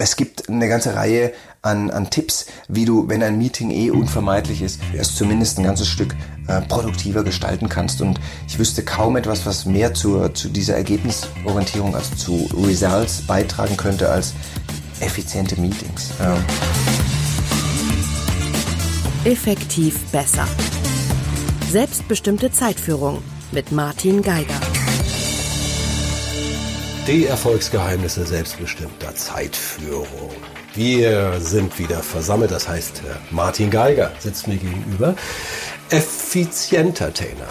es gibt eine ganze Reihe an, an Tipps, wie du, wenn ein Meeting eh unvermeidlich ist, es zumindest ein ganzes Stück äh, produktiver gestalten kannst. Und ich wüsste kaum etwas, was mehr zur, zu dieser Ergebnisorientierung, also zu Results beitragen könnte, als effiziente Meetings. Ja. Effektiv besser. Selbstbestimmte Zeitführung mit Martin Geiger. Die Erfolgsgeheimnisse selbstbestimmter Zeitführung. Wir sind wieder versammelt, das heißt, Martin Geiger sitzt mir gegenüber. Effizienter Trainer.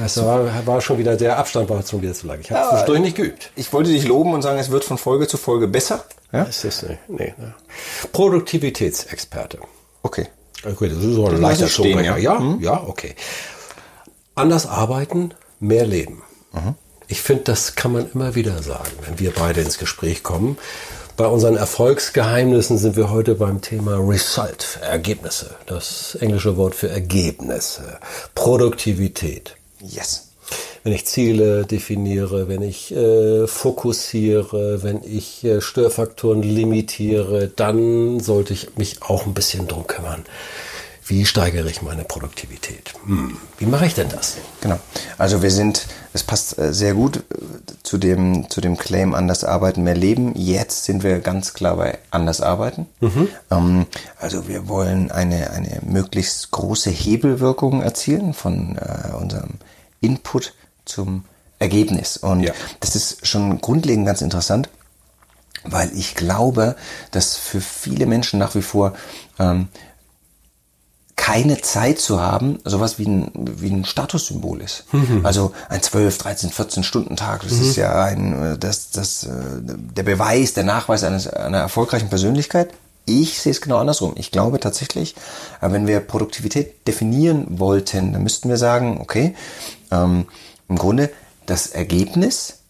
Das war, war, schon wieder, der Abstand war schon wieder zu lang. Ich habe es ja, nicht geübt. Ich wollte dich loben und sagen, es wird von Folge zu Folge besser. Ja? Das ist, nee, nee, ne. Produktivitätsexperte. Okay. Okay, das ist so ein leichter stehen, ja? Ja, mhm. ja, okay. Anders arbeiten, mehr leben. Mhm. Ich finde, das kann man immer wieder sagen, wenn wir beide ins Gespräch kommen. Bei unseren Erfolgsgeheimnissen sind wir heute beim Thema Result, Ergebnisse. Das englische Wort für Ergebnisse, Produktivität. Yes. Wenn ich Ziele definiere, wenn ich äh, fokussiere, wenn ich äh, Störfaktoren limitiere, dann sollte ich mich auch ein bisschen drum kümmern wie steigere ich meine Produktivität? Hm. Wie mache ich denn das? Genau. Also wir sind, es passt äh, sehr gut äh, zu dem, zu dem Claim anders arbeiten, mehr leben. Jetzt sind wir ganz klar bei anders arbeiten. Mhm. Ähm, also wir wollen eine, eine möglichst große Hebelwirkung erzielen von äh, unserem Input zum Ergebnis. Und ja. das ist schon grundlegend ganz interessant, weil ich glaube, dass für viele Menschen nach wie vor ähm, keine Zeit zu haben, sowas wie ein, wie ein Statussymbol ist. Mhm. Also ein 12, 13, 14 Stunden Tag, das mhm. ist ja ein, das, das, äh, der Beweis, der Nachweis eines, einer erfolgreichen Persönlichkeit. Ich sehe es genau andersrum. Ich glaube tatsächlich, äh, wenn wir Produktivität definieren wollten, dann müssten wir sagen, okay, ähm, im Grunde das Ergebnis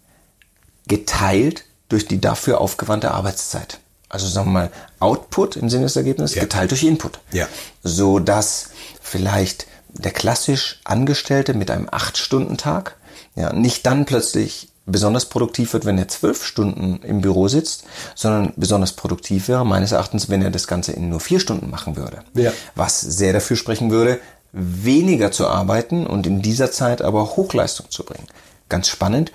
geteilt durch die dafür aufgewandte Arbeitszeit also sagen wir mal, Output im Sinne des Ergebnisses ja. geteilt durch Input. Ja. So dass vielleicht der klassisch Angestellte mit einem 8-Stunden-Tag ja, nicht dann plötzlich besonders produktiv wird, wenn er zwölf Stunden im Büro sitzt, sondern besonders produktiv wäre, meines Erachtens, wenn er das Ganze in nur vier Stunden machen würde. Ja. Was sehr dafür sprechen würde, weniger zu arbeiten und in dieser Zeit aber Hochleistung zu bringen. Ganz spannend,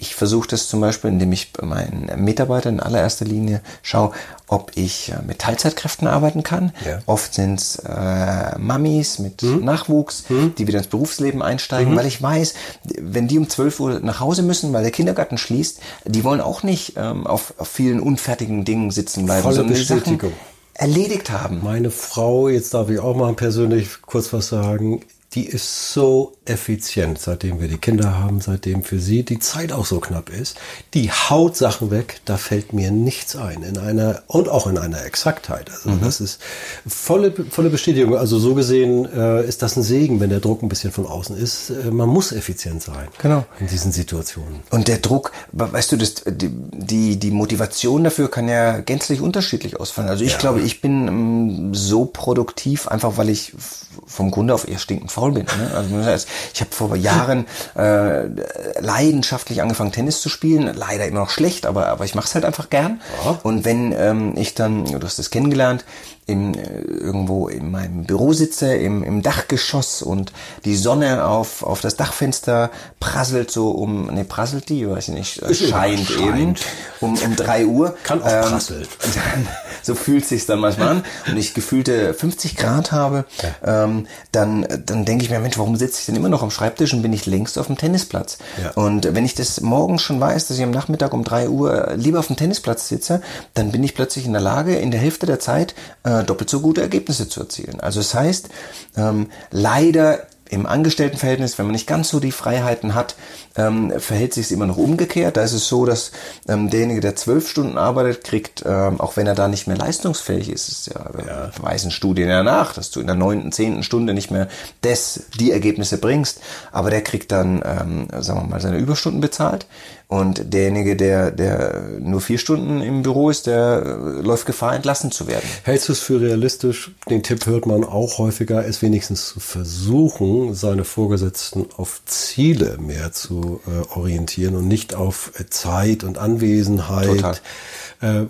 ich versuche das zum Beispiel, indem ich bei meinen Mitarbeitern in allererster Linie schaue, ob ich äh, mit Teilzeitkräften arbeiten kann. Ja. Oft sind es äh, Mamis mit mhm. Nachwuchs, mhm. die wieder ins Berufsleben einsteigen, mhm. weil ich weiß, wenn die um 12 Uhr nach Hause müssen, weil der Kindergarten schließt, die wollen auch nicht ähm, auf, auf vielen unfertigen Dingen sitzen bleiben, Volle Bestätigung. erledigt haben. Meine Frau, jetzt darf ich auch mal persönlich kurz was sagen, die ist so effizient, seitdem wir die Kinder haben, seitdem für sie die Zeit auch so knapp ist. Die haut Sachen weg, da fällt mir nichts ein. In einer, und auch in einer Exaktheit. Also mhm. das ist volle, volle Bestätigung. Also so gesehen äh, ist das ein Segen, wenn der Druck ein bisschen von außen ist. Äh, man muss effizient sein. Genau. In diesen Situationen. Und der Druck, weißt du, das, die, die, die Motivation dafür kann ja gänzlich unterschiedlich ausfallen. Also ich ja. glaube, ich bin ähm, so produktiv, einfach weil ich vom Grunde auf eher stinkend faul bin. Ne? Also ich habe vor Jahren äh, leidenschaftlich angefangen, Tennis zu spielen. Leider immer noch schlecht, aber, aber ich mache es halt einfach gern. Ja. Und wenn ähm, ich dann, du hast es kennengelernt, in, äh, irgendwo in meinem Büro sitze, im, im Dachgeschoss und die Sonne auf, auf das Dachfenster prasselt so um, ne, prasselt die, weiß ich nicht, äh, scheint, scheint, eben um, um drei Uhr. Kann auch ähm, prasseln. so fühlt sich dann manchmal an und ich gefühlte 50 Grad habe, ja. ähm, dann, dann denke ich mir, Mensch, warum sitze ich denn immer noch am Schreibtisch und bin ich längst auf dem Tennisplatz? Ja. Und wenn ich das morgens schon weiß, dass ich am Nachmittag um drei Uhr lieber auf dem Tennisplatz sitze, dann bin ich plötzlich in der Lage, in der Hälfte der Zeit äh, doppelt so gute Ergebnisse zu erzielen. Also das heißt, ähm, leider im Angestelltenverhältnis, wenn man nicht ganz so die Freiheiten hat, ähm, verhält sich es immer noch umgekehrt. Da ist es so, dass ähm, derjenige, der zwölf Stunden arbeitet, kriegt, ähm, auch wenn er da nicht mehr leistungsfähig ist, ist ja, ja. weisen Studien ja nach, dass du in der neunten, zehnten Stunde nicht mehr des, die Ergebnisse bringst, aber der kriegt dann, ähm, sagen wir mal, seine Überstunden bezahlt. Und derjenige, der, der nur vier Stunden im Büro ist, der äh, läuft Gefahr, entlassen zu werden. Hältst du es für realistisch? Den Tipp hört man auch häufiger, es wenigstens zu versuchen, seine Vorgesetzten auf Ziele mehr zu zu äh, orientieren und nicht auf äh, Zeit und Anwesenheit. Total. Äh,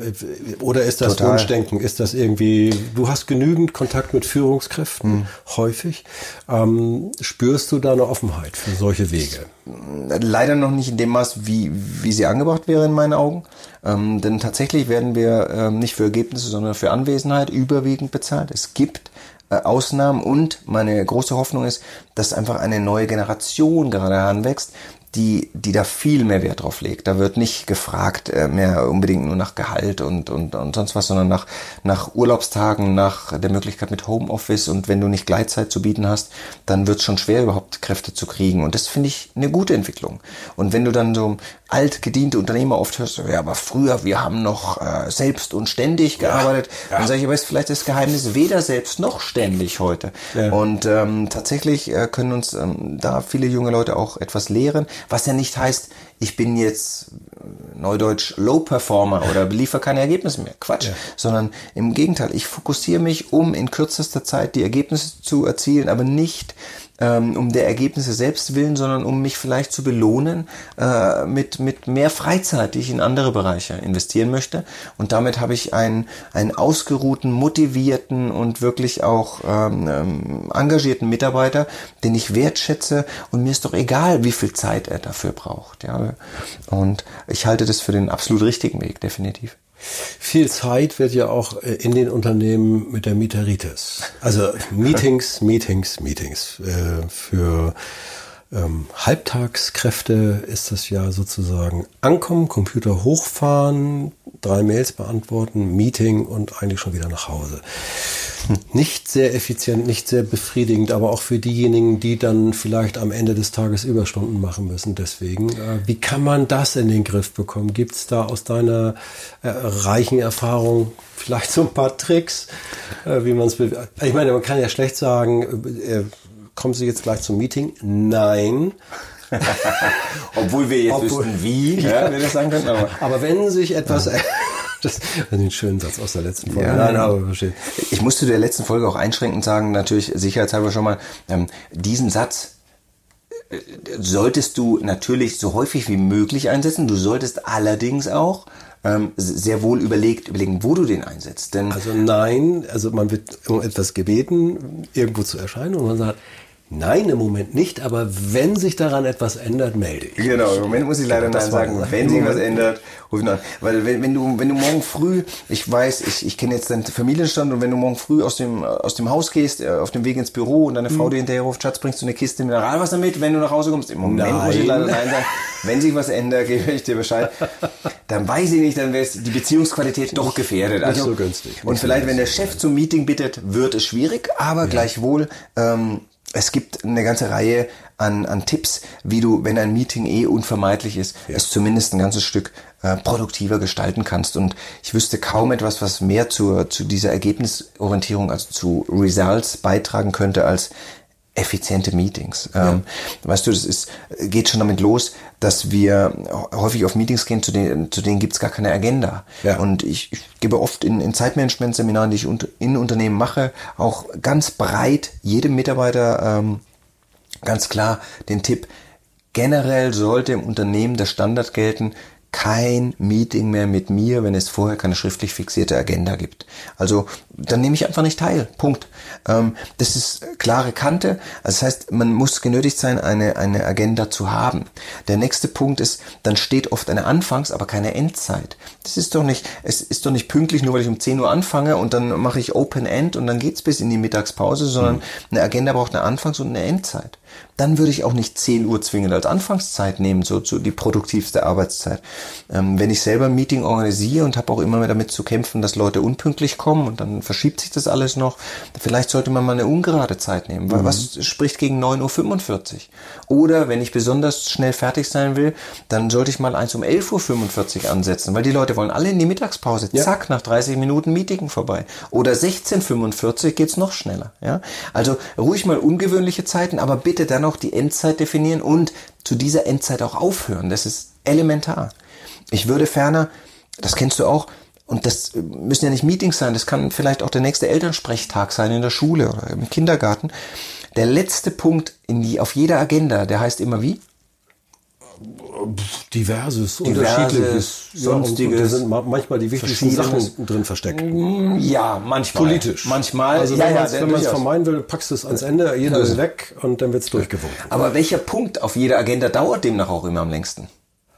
oder ist das Total. Wunschdenken? Ist das irgendwie, du hast genügend Kontakt mit Führungskräften, Hm. häufig. Ähm, spürst du da eine Offenheit für solche Wege? Leider noch nicht in dem Maß, wie, wie sie angebracht wäre in meinen Augen. Ähm, denn tatsächlich werden wir ähm, nicht für Ergebnisse, sondern für Anwesenheit überwiegend bezahlt. Es gibt äh, Ausnahmen und meine große Hoffnung ist, dass einfach eine neue Generation gerade heranwächst, die, die da viel mehr Wert drauf legt. Da wird nicht gefragt äh, mehr unbedingt nur nach Gehalt und, und, und sonst was, sondern nach, nach Urlaubstagen, nach der Möglichkeit mit Homeoffice und wenn du nicht Gleitzeit zu bieten hast, dann wird es schon schwer, überhaupt Kräfte zu kriegen. Und das finde ich eine gute Entwicklung. Und wenn du dann so alt gediente Unternehmer oft hörst, ja, aber früher, wir haben noch äh, selbst und ständig gearbeitet, dann sage ich, aber ist vielleicht das Geheimnis weder selbst noch ständig heute. Ja. Und ähm, tatsächlich äh, können uns ähm, da viele junge Leute auch etwas lehren, was ja nicht heißt, ich bin jetzt äh, neudeutsch Low Performer oder liefere keine Ergebnisse mehr. Quatsch. Sondern im Gegenteil, ich fokussiere mich, um in kürzester Zeit die Ergebnisse zu erzielen, aber nicht ähm, um der Ergebnisse selbst willen, sondern um mich vielleicht zu belohnen äh, mit, mit mehr Freizeit, die ich in andere Bereiche investieren möchte. Und damit habe ich einen, einen ausgeruhten, motivierten und wirklich auch ähm, ähm, engagierten Mitarbeiter, den ich wertschätze und mir ist doch egal, wie viel Zeit er dafür braucht. Ja. Und ich halte das für den absolut richtigen Weg, definitiv. Viel Zeit wird ja auch äh, in den Unternehmen mit der Mieteritis. Also Meetings, Meetings, Meetings. Äh, Für ähm, Halbtagskräfte ist das ja sozusagen ankommen, Computer hochfahren, drei Mails beantworten, Meeting und eigentlich schon wieder nach Hause. Nicht sehr effizient, nicht sehr befriedigend, aber auch für diejenigen, die dann vielleicht am Ende des Tages Überstunden machen müssen. Deswegen, äh, wie kann man das in den Griff bekommen? Gibt es da aus deiner äh, reichen Erfahrung vielleicht so ein paar Tricks, äh, wie man es Ich meine, man kann ja schlecht sagen, äh, kommen Sie jetzt gleich zum Meeting? Nein. Obwohl wir jetzt Obwohl- wüssten, wie ja, wir das sagen könnten. Aber Aber wenn sich etwas... Das ist ein schöner Satz aus der letzten Folge. Ja. Nein, aber verstehe. Ich musste der letzten Folge auch einschränkend sagen, natürlich sicherheitshalber schon mal, ähm, diesen Satz äh, solltest du natürlich so häufig wie möglich einsetzen. Du solltest allerdings auch ähm, sehr wohl überlegt, überlegen, wo du den einsetzt. Denn Also nein, also man wird um etwas gebeten, irgendwo zu erscheinen und man sagt, nein, im Moment nicht, aber wenn sich daran etwas ändert, melde ich. Genau, im Moment muss ich leider Das Nein sagen. Wenn sich was ändert, ruf ihn an. Weil wenn, wenn du, wenn du morgen früh, ich weiß, ich, ich kenne jetzt deinen Familienstand und wenn du morgen früh aus dem, aus dem Haus gehst, äh, auf dem Weg ins Büro und deine Mhm. Frau dir hinterher ruft, Schatz, bringst du eine Kiste Mineralwasser mit, wenn du nach Hause kommst? Im Moment muss ich Nein. leider Nein sagen. Wenn sich was ändert, gebe ich dir Bescheid. Dann weiß ich nicht, dann wäre die Beziehungsqualität doch gefährdet. Also, so günstig. Nicht Und vielleicht, wenn der. Chef zum Meeting bittet, wird es schwierig, aber gleichwohl, ähm, es gibt eine ganze Reihe an, an Tipps, wie du, wenn ein Meeting eh unvermeidlich ist, es zumindest ein ganzes Stück äh, produktiver gestalten kannst. Und ich wüsste kaum etwas, was mehr zur, zu dieser Ergebnisorientierung, also zu Results beitragen könnte, als effiziente Meetings. Ähm, weißt du, das ist, geht schon damit los, dass wir häufig auf Meetings gehen, zu denen, zu denen gibt's gar keine Agenda. Ja. Und ich, ich gebe oft in, in Zeitmanagement-Seminaren, die ich unter, in Unternehmen mache, auch ganz breit jedem Mitarbeiter ähm, ganz klar den Tipp, generell sollte im Unternehmen der Standard gelten, kein Meeting mehr mit mir, wenn es vorher keine schriftlich fixierte Agenda gibt. Also dann nehme ich einfach nicht teil. Punkt. Ähm, das ist klare Kante. Also das heißt, man muss genötigt sein, eine, eine Agenda zu haben. Der nächste Punkt ist, dann steht oft eine Anfangs-, aber keine Endzeit. Das ist doch nicht, es ist doch nicht pünktlich, nur weil ich um 10 Uhr anfange und dann mache ich Open End und dann geht's bis in die Mittagspause, sondern eine Agenda braucht eine Anfangs- und eine Endzeit dann würde ich auch nicht 10 Uhr zwingend als Anfangszeit nehmen, so, so die produktivste Arbeitszeit. Ähm, wenn ich selber ein Meeting organisiere und habe auch immer damit zu kämpfen, dass Leute unpünktlich kommen und dann verschiebt sich das alles noch, vielleicht sollte man mal eine ungerade Zeit nehmen. Weil was spricht gegen 9.45 Uhr? Oder wenn ich besonders schnell fertig sein will, dann sollte ich mal eins um 11.45 Uhr ansetzen, weil die Leute wollen alle in die Mittagspause. Zack, nach 30 Minuten Meeting vorbei. Oder 16.45 Uhr geht's noch schneller. Ja? Also ruhig mal ungewöhnliche Zeiten, aber bitte dann auch die Endzeit definieren und zu dieser Endzeit auch aufhören. Das ist elementar. Ich würde ferner, das kennst du auch, und das müssen ja nicht Meetings sein, das kann vielleicht auch der nächste Elternsprechtag sein in der Schule oder im Kindergarten. Der letzte Punkt in die, auf jeder Agenda, der heißt immer wie? Diverses, Diverses, unterschiedliches, sonstiges, und da sind ma- manchmal die wichtigsten. Sachen drin versteckt. Ja, manchmal. Politisch. Manchmal. Also ja, wenn ja, man es vermeiden will, packst du es ans Ende, jeder ist weg und dann wird's durchgewunken. Aber welcher Punkt auf jeder Agenda dauert demnach auch immer am längsten?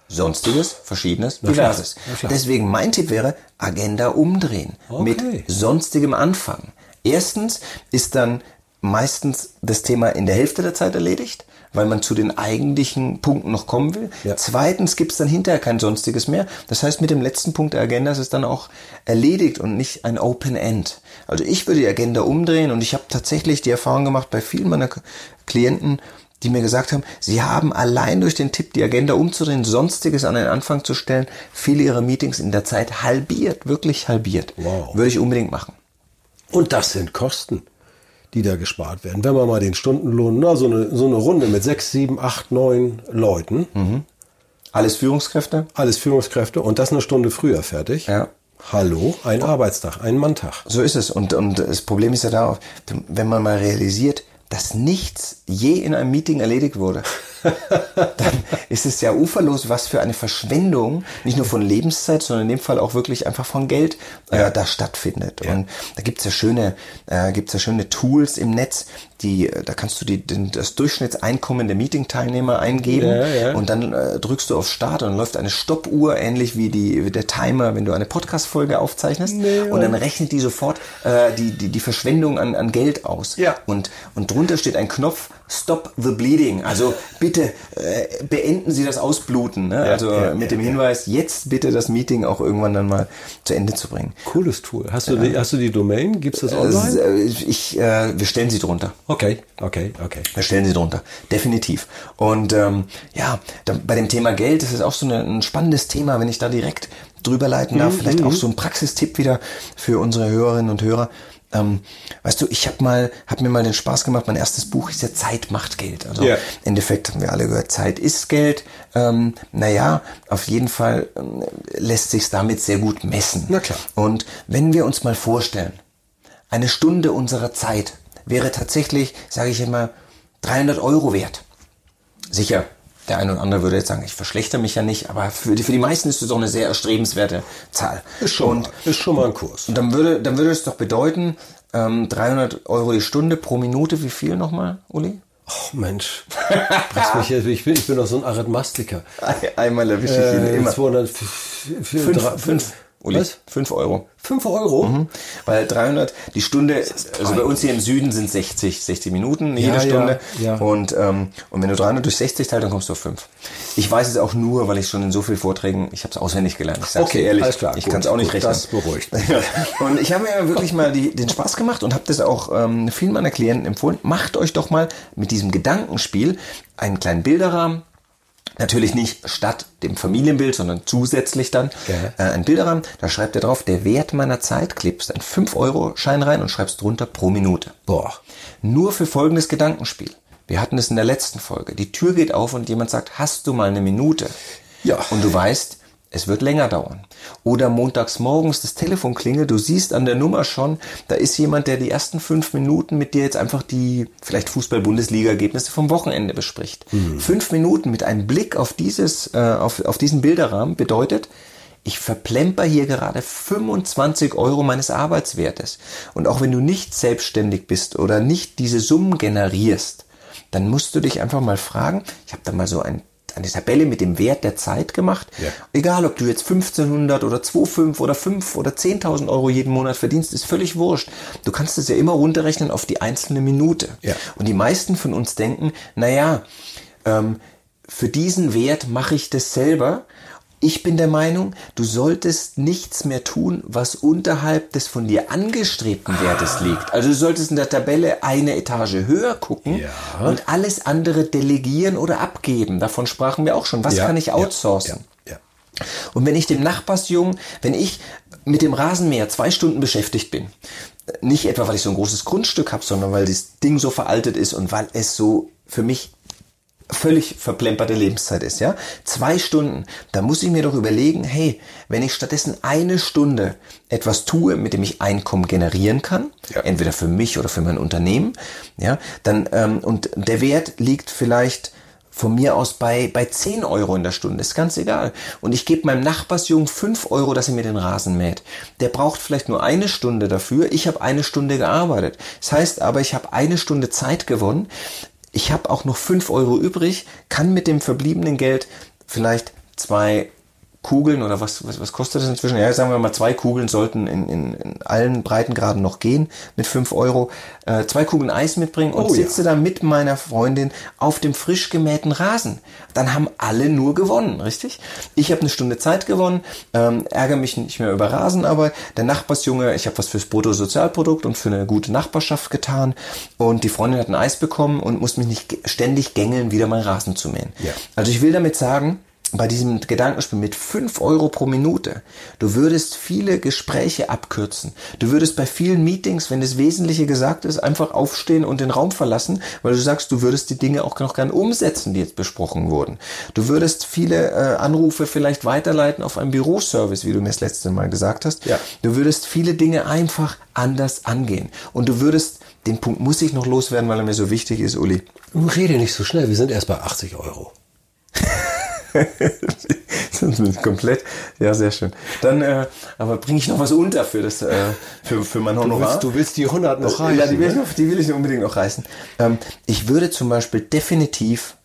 Sonstiges, Verschiedenes, Diverses. Na. Deswegen mein Tipp wäre, Agenda umdrehen. Okay. Mit sonstigem Anfang. Erstens ist dann meistens das Thema in der Hälfte der Zeit erledigt, weil man zu den eigentlichen Punkten noch kommen will. Ja. Zweitens gibt es dann hinterher kein Sonstiges mehr. Das heißt, mit dem letzten Punkt der Agenda ist es dann auch erledigt und nicht ein Open End. Also ich würde die Agenda umdrehen und ich habe tatsächlich die Erfahrung gemacht bei vielen meiner Klienten, die mir gesagt haben, sie haben allein durch den Tipp, die Agenda umzudrehen, Sonstiges an den Anfang zu stellen, viele ihrer Meetings in der Zeit halbiert, wirklich halbiert. Wow. Würde ich unbedingt machen. Und das sind Kosten, die da gespart werden. Wenn man mal den Stundenlohn, na, so eine, so eine Runde mit sechs, sieben, acht, neun Leuten, Alles Führungskräfte? alles Führungskräfte und das eine Stunde früher fertig. Ja. Hallo, ein Arbeitstag, ein Manntag. So ist es. Und, und das Problem ist ja darauf, wenn man mal realisiert, dass nichts je in einem Meeting erledigt wurde, dann ist es ja uferlos, was für eine Verschwendung, nicht nur von Lebenszeit, sondern in dem Fall auch wirklich einfach von Geld äh, da stattfindet. Und da gibt's ja schöne, äh, gibt's ja schöne Tools im Netz, die, äh, da kannst du die, den, das Durchschnittseinkommen der Meeting-Teilnehmer eingeben Ja, ja. und dann äh, drückst du auf Start und dann läuft eine Stoppuhr, ähnlich wie, die, der Timer, wenn du eine Podcast-Folge aufzeichnest. und dann rechnet die sofort äh, die, die, die Verschwendung an, an Geld aus. Ja. Und, und drunter steht ein Knopf, Stop the Bleeding. Also bitte äh, beenden Sie das Ausbluten. Ne? also ja, mit ja, dem Hinweis, jetzt bitte das Meeting auch irgendwann dann mal zu Ende zu bringen. Cooles Tool. Hast du, die, hast du die Domain? Gibt's das Das, online? äh, ich, äh, wir stellen sie drunter. Okay, okay, okay. Wir stellen sie drunter, definitiv. Und ähm, ja, da, bei dem Thema Geld ist es auch so eine, ein spannendes Thema, wenn ich da direkt drüber leiten darf. Vielleicht auch so ein Praxistipp wieder für unsere Hörerinnen und Hörer. Ähm, weißt du, ich habe mal, habe mir mal den Spaß gemacht. Mein erstes Buch ist ja Zeit macht Geld. Also Ja. im Endeffekt haben wir alle gehört, Zeit ist Geld. Ähm, naja, auf jeden Fall ähm, lässt sich damit sehr gut messen. Na klar. Und wenn wir uns mal vorstellen, eine Stunde unserer Zeit wäre tatsächlich, sage ich immer, 300 Euro wert. Sicher, der eine oder andere würde jetzt sagen, ich verschlechter mich ja nicht, aber für die, für die meisten ist das doch eine sehr erstrebenswerte Zahl. Ist schon, Und mal, ist schon mal ein Kurs. und dann würde, dann würde es doch bedeuten, ähm, 300 Euro die Stunde pro Minute, wie viel nochmal, Uli? Oh Mensch, mich ich bin, ich bin doch so ein Arithmastiker. Einmal erwische ich ihn Äh, immer. 200, f- f- Fünf, drei- fünf, Uli, Was? fünf Euro. 5 Euro? Weil 300, die Stunde, also bei uns hier im Süden sind 60, 60 Minuten jede Ja, Stunde. ja, ja. Und, ähm, und wenn du 300 durch 60 teilst, dann kommst du auf 5. Ich weiß es auch nur, weil ich schon in so vielen Vorträgen, ich habe es auswendig gelernt. Ich sag's Okay, dir ehrlich, alles klar, ich kann es auch nicht gut, rechnen. das beruhigt. und ich habe mir wirklich mal die, den Spaß gemacht und habe das auch ähm, vielen meiner Klienten empfohlen. Macht euch doch mal mit diesem Gedankenspiel einen kleinen Bilderrahmen, Natürlich nicht statt dem Familienbild, sondern zusätzlich dann Ja. äh, ein Bilderrahmen. Da schreibt er drauf, der Wert meiner Zeit, klebst einen 5-Euro-Schein rein und schreibst drunter pro Minute. Boah. Nur für folgendes Gedankenspiel. Wir hatten es in der letzten Folge. Die Tür geht auf und jemand sagt, hast du mal eine Minute? Ja. Und du weißt, es wird länger dauern. Oder montags morgens das Telefon klingelt, du siehst an der Nummer schon, da ist jemand, der die ersten fünf Minuten mit dir jetzt einfach die vielleicht Fußball-Bundesliga-Ergebnisse vom Wochenende bespricht. Fünf Minuten mit einem Blick auf dieses, äh, auf, auf diesen Bilderrahmen bedeutet, ich verplemper hier gerade 25 Euro meines Arbeitswertes. Und auch wenn du nicht selbstständig bist oder nicht diese Summen generierst, dann musst du dich einfach mal fragen, ich habe da mal so ein, eine Tabelle mit dem Wert der Zeit gemacht. Ja. Egal, ob du jetzt 1500 oder 2,5 oder 5 oder 10.000 Euro jeden Monat verdienst, ist völlig wurscht. Du kannst es ja immer runterrechnen auf die einzelne Minute. Ja. Und die meisten von uns denken, naja, ähm, für diesen Wert mache ich das selber. Ich bin der Meinung, du solltest nichts mehr tun, was unterhalb des von dir angestrebten Wertes liegt. Also du solltest in der Tabelle eine Etage höher gucken Ja. und alles andere delegieren oder abgeben. Davon sprachen wir auch schon. Was Ja, kann ich outsourcen? Ja. Und wenn ich dem Nachbarsjungen, wenn ich mit dem Rasenmäher zwei Stunden beschäftigt bin, nicht etwa, weil ich so ein großes Grundstück habe, sondern weil das Ding so veraltet ist und weil es so für mich völlig verplemperte Lebenszeit ist, ja? Zwei Stunden, da muss ich mir doch überlegen, hey, wenn ich stattdessen eine Stunde etwas tue, mit dem ich Einkommen generieren kann, Ja. entweder für mich oder für mein Unternehmen, ja, dann, ähm, und der Wert liegt vielleicht von mir aus bei, bei 10 Euro in der Stunde, ist ganz egal. Und ich gebe meinem Nachbarsjungen 5 Euro, dass er mir den Rasen mäht. Der braucht vielleicht nur eine Stunde dafür, ich habe eine Stunde gearbeitet. Das heißt aber, ich habe eine Stunde Zeit gewonnen, ich habe auch noch 5 Euro übrig, kann mit dem verbliebenen Geld vielleicht zwei Kugeln oder was, was, was kostet das inzwischen? Ja, sagen wir mal, zwei Kugeln sollten in, in, in allen Breitengraden noch gehen mit fünf Euro. Äh, zwei Kugeln Eis mitbringen und Oh ja. sitze da mit meiner Freundin auf dem frisch gemähten Rasen. Dann haben alle nur gewonnen, richtig? Ich habe eine Stunde Zeit gewonnen, ähm, ärgere mich nicht mehr über Rasenarbeit. Der Nachbarsjunge, ich habe was fürs Bruttosozialprodukt und für eine gute Nachbarschaft getan. Und die Freundin hat ein Eis bekommen und muss mich nicht ständig gängeln, wieder meinen Rasen zu mähen. Ja. Also ich will damit sagen, bei diesem Gedankenspiel mit 5 Euro pro Minute, du würdest viele Gespräche abkürzen. Du würdest bei vielen Meetings, wenn das Wesentliche gesagt ist, einfach aufstehen und den Raum verlassen, weil du sagst, du würdest die Dinge auch noch gern umsetzen, die jetzt besprochen wurden. Du würdest viele äh, Anrufe vielleicht weiterleiten auf einen Büroservice, wie du mir das letzte Mal gesagt hast. Ja. Du würdest viele Dinge einfach anders angehen. Und du würdest, den Punkt muss ich noch loswerden, weil er mir so wichtig ist, Uli. Rede nicht so schnell, wir sind erst bei 80 Euro. Komplett, ja, sehr schön. Dann, äh, aber bringe ich noch was unter für das, äh, für, für mein Du Honorar. willst, du willst die 100 noch reichen. ja, die will, ich noch, die will ich unbedingt noch reißen. Ähm, ich würde zum Beispiel definitiv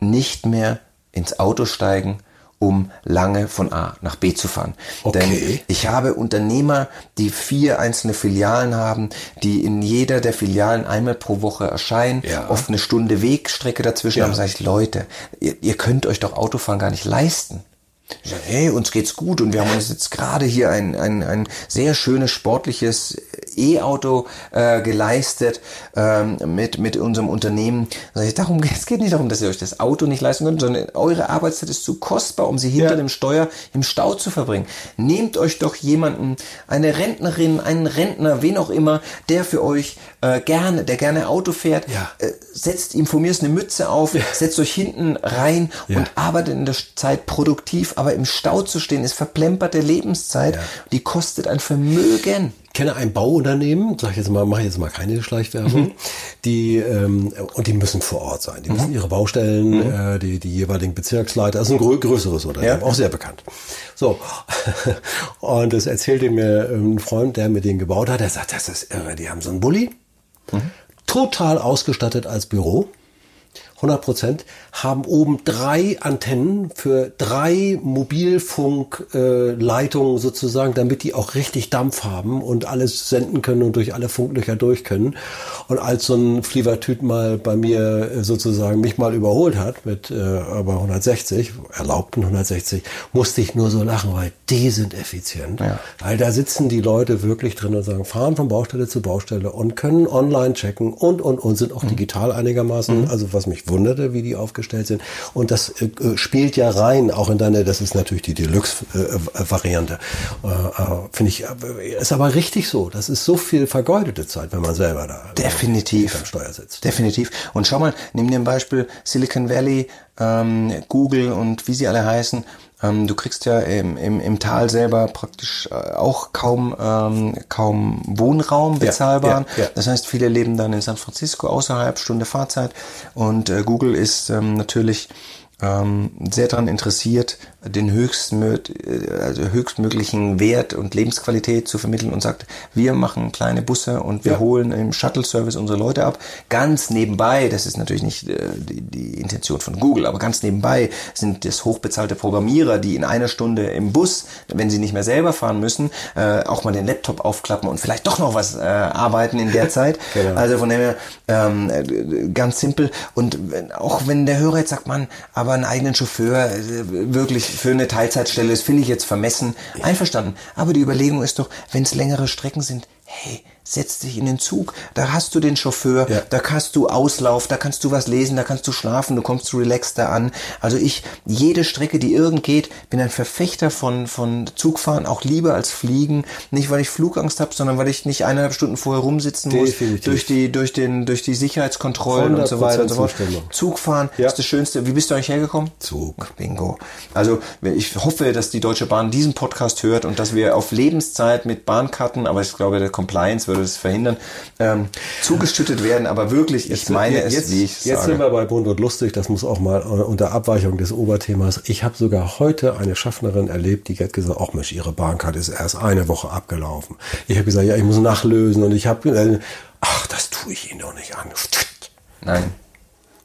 nicht mehr ins Auto steigen, um lange von A nach B zu fahren. Okay. Denn ich habe Unternehmer, die vier einzelne Filialen haben, die in jeder der Filialen einmal pro Woche erscheinen, Ja. oft eine Stunde Wegstrecke dazwischen Ja. haben, sage ich, Leute, ihr, ihr könnt euch doch Autofahren gar nicht leisten. Ich hey, uns geht's gut und wir haben uns jetzt gerade hier ein, ein, ein sehr schönes sportliches E-Auto äh, geleistet ähm, mit, mit unserem Unternehmen. Sag ich, darum, es geht nicht darum, dass ihr euch das Auto nicht leisten könnt, sondern eure Arbeitszeit ist zu kostbar, um sie hinter Ja. dem Steuer im Stau zu verbringen. Nehmt euch doch jemanden, eine Rentnerin, einen Rentner, wen auch immer, der für euch äh, gerne, der gerne Auto fährt, Ja. äh, setzt ihm von mir eine Mütze auf, setzt euch hinten rein Ja. und arbeitet in der Zeit produktiv, aber im Stau zu stehen, ist verplemperte Lebenszeit, Ja. die kostet ein Vermögen. Ich kenne ein Bauunternehmen, sag ich jetzt mal, mache ich jetzt mal keine Schleichwerbung, die ähm, und die müssen vor Ort sein. Die müssen ihre Baustellen, äh, die die jeweiligen Bezirksleiter, das ist ein grö größeres Unternehmen, Ja. auch sehr bekannt. So und das erzählte mir ähm, ein Freund, der mit denen gebaut hat. Der sagt, das ist irre. Die haben so einen Bulli, total ausgestattet als Büro. 100 Prozent, haben oben drei Antennen für drei Mobilfunkleitungen sozusagen, damit die auch richtig Dampf haben und alles senden können und durch alle Funklöcher durch können. Und als so ein Flievertüt mal bei mir äh, sozusagen mich mal überholt hat mit äh, aber 160, erlaubten 160, musste ich nur so lachen, weil die sind effizient. Ja. Weil da sitzen die Leute wirklich drin und sagen, fahren von Baustelle zu Baustelle und können online checken und, und, und sind auch digital einigermaßen, also was mich wunderte, wie die aufgestellt sind. Und das äh, äh, spielt ja rein, auch in deine, das ist natürlich die Deluxe-Variante. Äh, äh, Finde ich, äh, ist aber richtig so. Das ist so viel vergeudete Zeit, wenn man selber da Definitiv. am Steuer sitzt. Definitiv. Und schau mal, nimm dir ein Beispiel Silicon Valley, ähm, Google und wie sie alle heißen. Ähm, du kriegst ja im, im, im Tal selber praktisch äh, auch kaum, ähm, kaum Wohnraum Ja, bezahlbaren. ja, ja. Das heißt, viele leben dann in San Francisco außerhalb, Stunde Fahrzeit. Und äh, Google ist ähm, natürlich ähm, sehr daran interessiert, den höchstmö äh, also höchstmöglichen Wert und Lebensqualität zu vermitteln und sagt, wir machen kleine Busse und wir Ja. holen im Shuttle-Service unsere Leute ab. Ganz nebenbei, das ist natürlich nicht äh, die, die Intention von Google, aber ganz nebenbei sind das hochbezahlte Programmierer, die in einer Stunde im Bus, wenn sie nicht mehr selber fahren müssen, äh, auch mal den Laptop aufklappen und vielleicht doch noch was äh, arbeiten in der Zeit. Genau. Also von dem her ähm, äh, ganz simpel. Und auch wenn der Hörer jetzt sagt, man, aber einen eigenen Chauffeur äh, wirklich für eine Teilzeitstelle, das finde ich jetzt vermessen. Einverstanden. Aber die Überlegung ist doch, wenn es längere Strecken sind, hey, setz dich in den Zug, da hast du den Chauffeur, Ja. da kannst du Auslauf, da kannst du was lesen, da kannst du schlafen, du kommst relaxter an. Also ich, jede Strecke, die irgend geht, bin ein Verfechter von, von Zugfahren, auch lieber als Fliegen. Nicht, weil ich Flugangst habe, sondern weil ich nicht eineinhalb Stunden vorher rumsitzen muss, Definitiv. durch die, durch den, durch die Sicherheitskontrollen und so weiter und so fort. Zugfahren Ja. ist das Schönste. Wie bist du eigentlich hergekommen? Zug. Bingo. Also ich hoffe, dass die Deutsche Bahn diesen Podcast hört und dass wir auf Lebenszeit mit Bahnkarten, aber ich glaube, kommt Compliance würde es verhindern, ähm, zugeschüttet werden. Aber wirklich, ich meine jetzt, es, wie ich Jetzt sage. sind wir bei Bunt und Lustig, das muss auch mal äh, unter Abweichung des Oberthemas. Ich habe sogar heute eine Schaffnerin erlebt, die hat gesagt, ach Mensch, ihre Bahnkarte ist erst eine Woche abgelaufen. Ich habe gesagt, ja, ich muss nachlösen und ich habe, äh, ach, das tue ich Ihnen doch nicht an. Nein.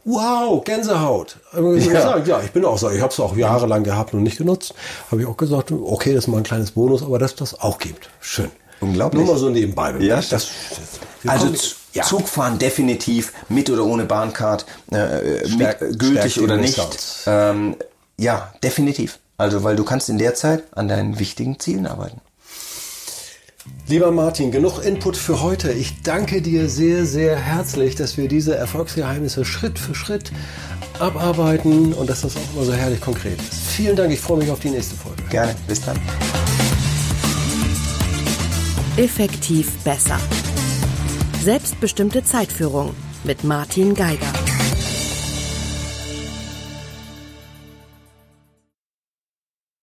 Wow, Gänsehaut. Ja, Ja. ja ich bin auch so, ich habe es auch jahrelang gehabt und nicht genutzt. Habe ich auch gesagt, okay, das ist mal ein kleines Bonus, aber dass das auch gibt. Schön. Unglaublich. Nur mal so nebenbei. Ja, das, das, Also ja. Zugfahren definitiv mit oder ohne Bahncard, äh, Stärkt- mit, gültig oder nicht. Ähm, ja, definitiv. Also weil du kannst in der Zeit an deinen wichtigen Zielen arbeiten. Lieber Martin, genug Input für heute. Ich danke dir sehr, sehr herzlich, dass wir diese Erfolgsgeheimnisse Schritt für Schritt abarbeiten und dass das auch immer so herrlich konkret ist. Vielen Dank, ich freue mich auf die nächste Folge. Gerne. Bis dann. Effektiv besser. Selbstbestimmte Zeitführung mit Martin Geiger.